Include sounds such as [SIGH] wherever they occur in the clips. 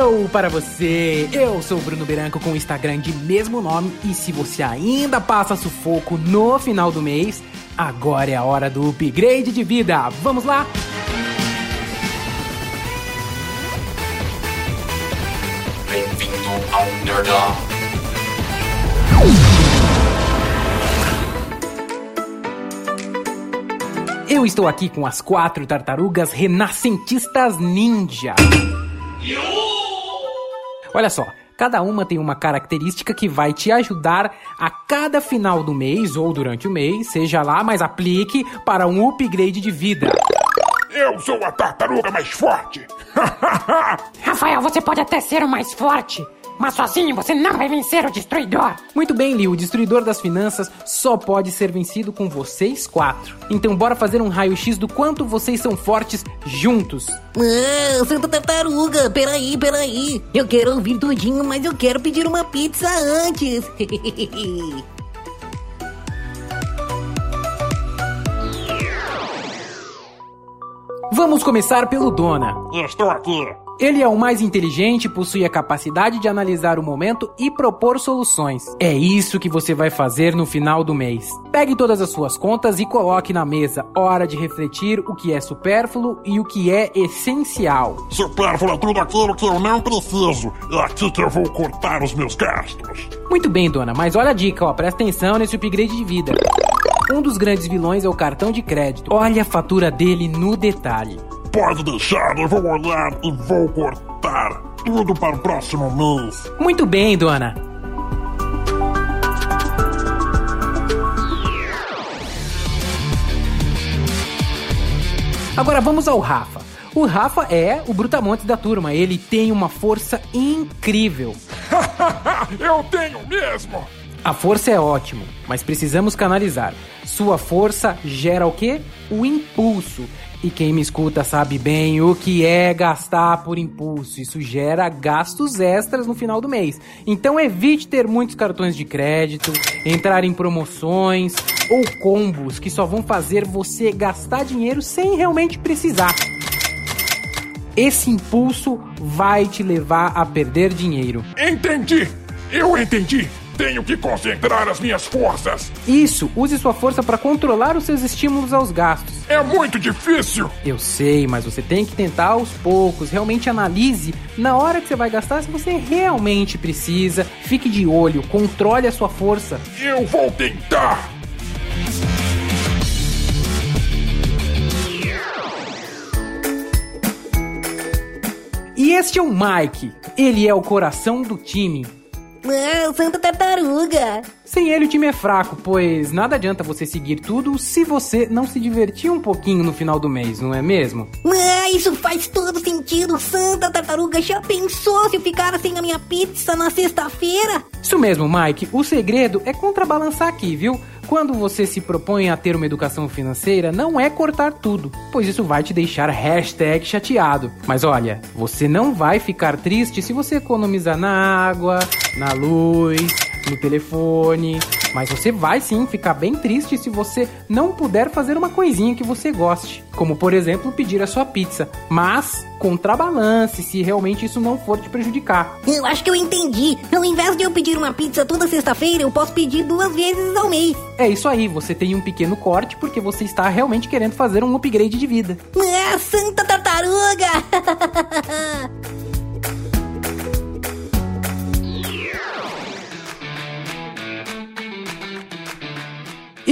Hello para você! Eu sou o Bruno Beranco com o Instagram de mesmo nome e se você ainda passa sufoco no final do mês, agora é a hora do upgrade de vida. Vamos lá? Bem-vindo ao Nerdão. Eu estou aqui com as quatro tartarugas renascentistas ninja. Olha só, cada uma tem uma característica que vai te ajudar a cada final do mês ou durante o mês, seja lá, mas aplique para um upgrade de vida. Eu sou a tartaruga mais forte. [LAUGHS] Rafael, você pode até ser o mais forte, mas sozinho você não vai vencer o destruidor. Muito bem, Liu, o destruidor das finanças só pode ser vencido com vocês quatro. Então bora fazer um raio-x do quanto vocês são fortes juntos. Ah, Santa Tartaruga, peraí, peraí. Eu quero ouvir tudinho, mas eu quero pedir uma pizza antes. [LAUGHS] Vamos começar pelo Dona. Estou aqui. Ele é o mais inteligente, possui a capacidade de analisar o momento e propor soluções. É isso que você vai fazer no final do mês. Pegue todas as suas contas e coloque na mesa. Hora de refletir o que é supérfluo e o que é essencial. Supérfluo é tudo aquilo que eu não preciso. É aqui que eu vou cortar os meus gastos. Muito bem, dona, mas olha a dica, ó, presta atenção nesse upgrade de vida. Um dos grandes vilões é o cartão de crédito. Olha a fatura dele no detalhe. Pode deixar, eu vou olhar e vou cortar tudo para o próximo mês. Muito bem, dona. Agora vamos ao Rafa. O Rafa é o Brutamontes da turma. Ele tem uma força incrível. [LAUGHS] eu tenho mesmo. A força é ótimo, mas precisamos canalizar. Sua força gera o quê? O impulso. E quem me escuta sabe bem o que é gastar por impulso. Isso gera gastos extras no final do mês. Então evite ter muitos cartões de crédito, entrar em promoções ou combos que só vão fazer você gastar dinheiro sem realmente precisar. Esse impulso vai te levar a perder dinheiro. Entendi. Eu entendi. Tenho que concentrar as minhas forças. Isso, use sua força para controlar os seus estímulos aos gastos. É muito difícil. Eu sei, mas você tem que tentar aos poucos. Realmente analise na hora que você vai gastar se você realmente precisa. Fique de olho, controle a sua força. Eu vou tentar. E este é o Mike. Ele é o coração do time. Ah, Santa Tartaruga. Sem ele o time é fraco, pois nada adianta você seguir tudo se você não se divertir um pouquinho no final do mês, não é mesmo? Ah, isso faz todo sentido, Santa Tartaruga. Já pensou se eu ficar sem a minha pizza na sexta-feira? Isso mesmo, Mike. O segredo é contrabalançar aqui, viu? Quando você se propõe a ter uma educação financeira, não é cortar tudo, pois isso vai te deixar hashtag chateado. Mas olha, você não vai ficar triste se você economizar na água, na luz, no telefone. Mas você vai sim ficar bem triste se você não puder fazer uma coisinha que você goste. Como, por exemplo, pedir a sua pizza. Mas contrabalance se realmente isso não for te prejudicar. Eu acho que eu entendi. Ao invés de eu pedir uma pizza toda sexta-feira, eu posso pedir duas vezes ao mês. É isso aí, você tem um pequeno corte porque você está realmente querendo fazer um upgrade de vida. Ah, Santa Tartaruga! [LAUGHS]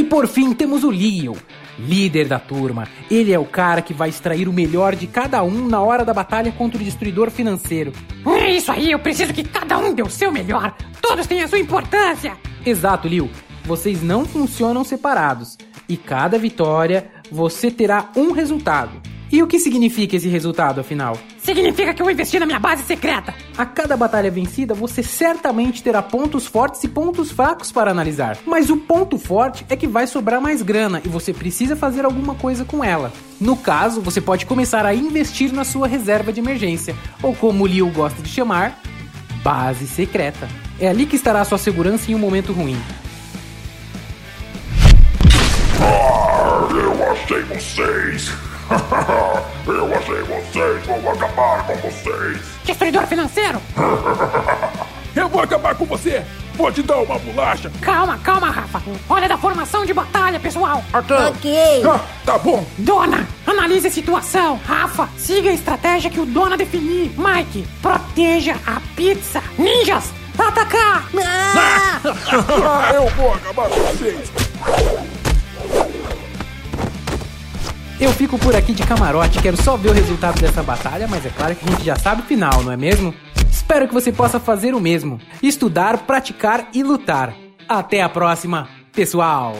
por fim temos o Leon, líder da turma. Ele é o cara que vai extrair o melhor de cada um na hora da batalha contra o destruidor financeiro. É isso aí, eu preciso que cada um dê o seu melhor. Todos têm a sua importância. Exato, Liu. Vocês não funcionam separados. E cada vitória você terá um resultado. E o que significa esse resultado, afinal? Significa que eu investi na minha base secreta. A cada batalha vencida, você certamente terá pontos fortes e pontos fracos para analisar. Mas o ponto forte é que vai sobrar mais grana e você precisa fazer alguma coisa com ela. No caso, você pode começar a investir na sua reserva de emergência, ou como o Liu gosta de chamar, base secreta. É ali que estará a sua segurança em um momento ruim. Ah, eu achei vocês. [LAUGHS] Eu achei vocês, vou acabar com vocês. Destruidor financeiro! [LAUGHS] Eu vou acabar com você. Vou te dar uma bolacha. Calma, calma, Rafa. Olha da formação de batalha, pessoal. Ok. Ah, tá bom. Dona, analise a situação. Rafa, siga a estratégia que o Dona definir. Mike, proteja a pizza. Ninjas, atacar! Ah! Ah, [LAUGHS] eu vou acabar com vocês. Eu fico por aqui de camarote, quero só ver o resultado dessa batalha, mas é claro que a gente já sabe o final, não é mesmo? Espero que você possa fazer o mesmo: estudar, praticar e lutar. Até a próxima, pessoal!